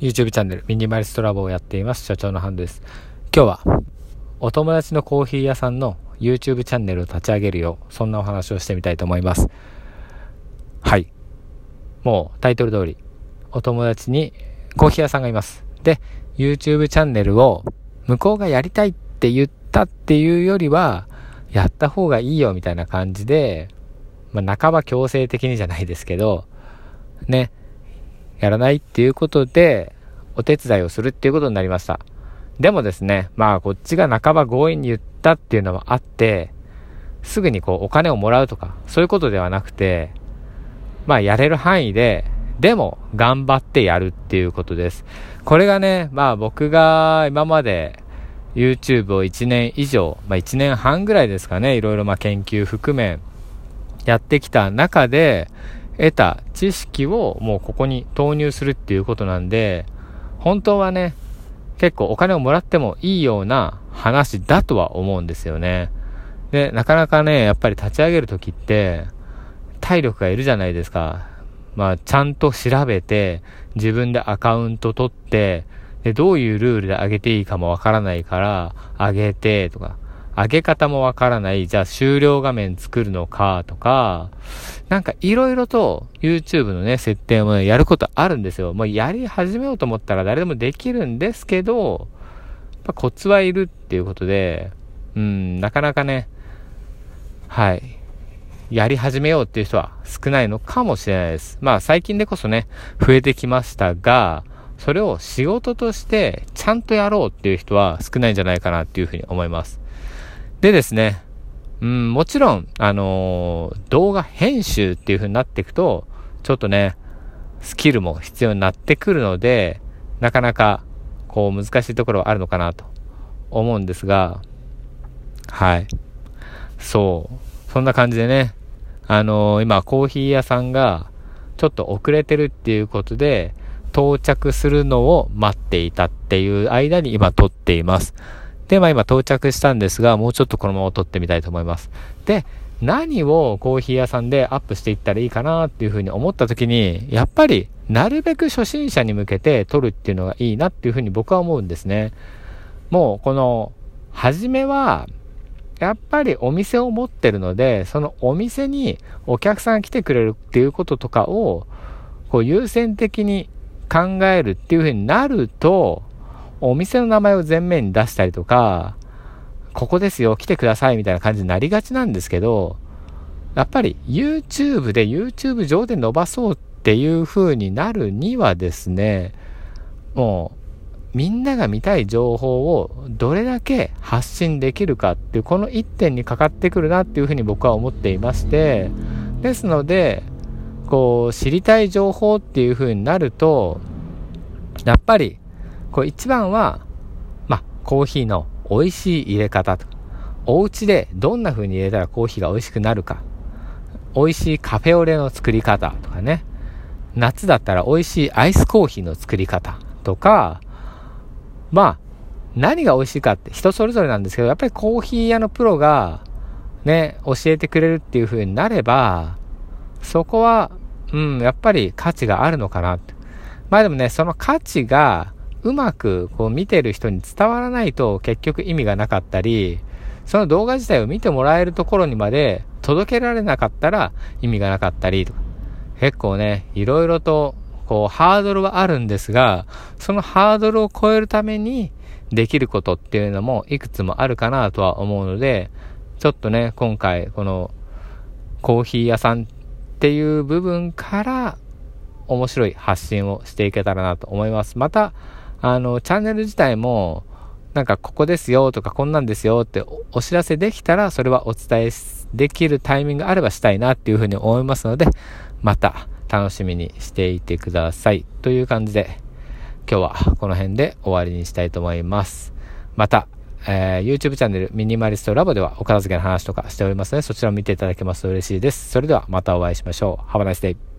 YouTube チャンネルミニマリストラボをやっています。社長のハンドです。今日はお友達のコーヒー屋さんの YouTube チャンネルを立ち上げるようそんなお話をしてみたいと思います。はい。もうタイトル通りお友達にコーヒー屋さんがいます。で YouTube チャンネルを向こうがやりたいって言ったっていうよりはやった方がいいよみたいな感じで、まあ、半ば強制的にじゃないですけどね。やらないっていうことで、お手伝いをするっていうことになりました。でもですね、まあこっちが半ば強引に言ったっていうのもあって、すぐにこうお金をもらうとか、そういうことではなくて、まあやれる範囲で、でも頑張ってやるっていうことです。これがね、まあ僕が今まで YouTube を1年以上、まあ1年半ぐらいですかね、いろいろまあ研究含めやってきた中で、得た知識をもうここに投入するっていうことなんで、本当はね、結構お金をもらってもいいような話だとは思うんですよね。で、なかなかね、やっぱり立ち上げるときって、体力がいるじゃないですか。まあ、ちゃんと調べて、自分でアカウント取って、で、どういうルールで上げていいかもわからないから、上げて、とか、上げ方もわからない、じゃあ終了画面作るのかとか、なんかいろいろと YouTube のね、設定も、やることあるんですよ。もうやり始めようと思ったら誰でもできるんですけど、やコツはいるっていうことで、うん、なかなかね、はい。やり始めようっていう人は少ないのかもしれないです。まあ最近でこそね、増えてきましたが、それを仕事としてちゃんとやろうっていう人は少ないんじゃないかなっていうふうに思います。でですね、うん、もちろん、あのー、動画編集っていう風になっていくと、ちょっとね、スキルも必要になってくるので、なかなか、こう、難しいところはあるのかなと思うんですが、はい。そう。そんな感じでね、あのー、今、コーヒー屋さんが、ちょっと遅れてるっていうことで、到着するのを待っていたっていう間に今撮っています。で、まあ今到着したんですが、もうちょっとこのまま撮ってみたいと思います。で、何をコーヒー屋さんでアップしていったらいいかなっていうふうに思った時に、やっぱりなるべく初心者に向けて撮るっていうのがいいなっていうふうに僕は思うんですね。もうこの、初めは、やっぱりお店を持ってるので、そのお店にお客さんが来てくれるっていうこととかを、こう優先的に考えるっていうふうになると、お店の名前を前面に出したりとか、ここですよ、来てくださいみたいな感じになりがちなんですけど、やっぱり YouTube で YouTube 上で伸ばそうっていう風になるにはですね、もうみんなが見たい情報をどれだけ発信できるかっていうこの一点にかかってくるなっていうふうに僕は思っていましてですのでこう知りたい情報っていう風になるとやっぱりこれ一番は、まあ、コーヒーの美味しい入れ方と、お家でどんな風に入れたらコーヒーが美味しくなるか、美味しいカフェオレの作り方とかね、夏だったら美味しいアイスコーヒーの作り方とか、まあ、何が美味しいかって人それぞれなんですけど、やっぱりコーヒー屋のプロがね、教えてくれるっていう風になれば、そこは、うん、やっぱり価値があるのかな。まあでもね、その価値がうまくこう見てる人に伝わらないと結局意味がなかったり、その動画自体を見てもらえるところにまで届けられなかったら意味がなかったりとか、結構ね、いろいろとこうハードルはあるんですが、そのハードルを超えるためにできることっていうのもいくつもあるかなとは思うので、ちょっとね、今回このコーヒー屋さんっていう部分から面白い発信をしていけたらなと思います。また、あの、チャンネル自体も、なんかここですよとかこんなんですよってお知らせできたら、それはお伝えできるタイミングがあればしたいなっていうふうに思いますので、また楽しみにしていてください。という感じで、今日はこの辺で終わりにしたいと思います。また、えー、YouTube チャンネルミニマリストラボではお片付けの話とかしておりますので、そちらを見ていただけますと嬉しいです。それではまたお会いしましょう。Have a nice day.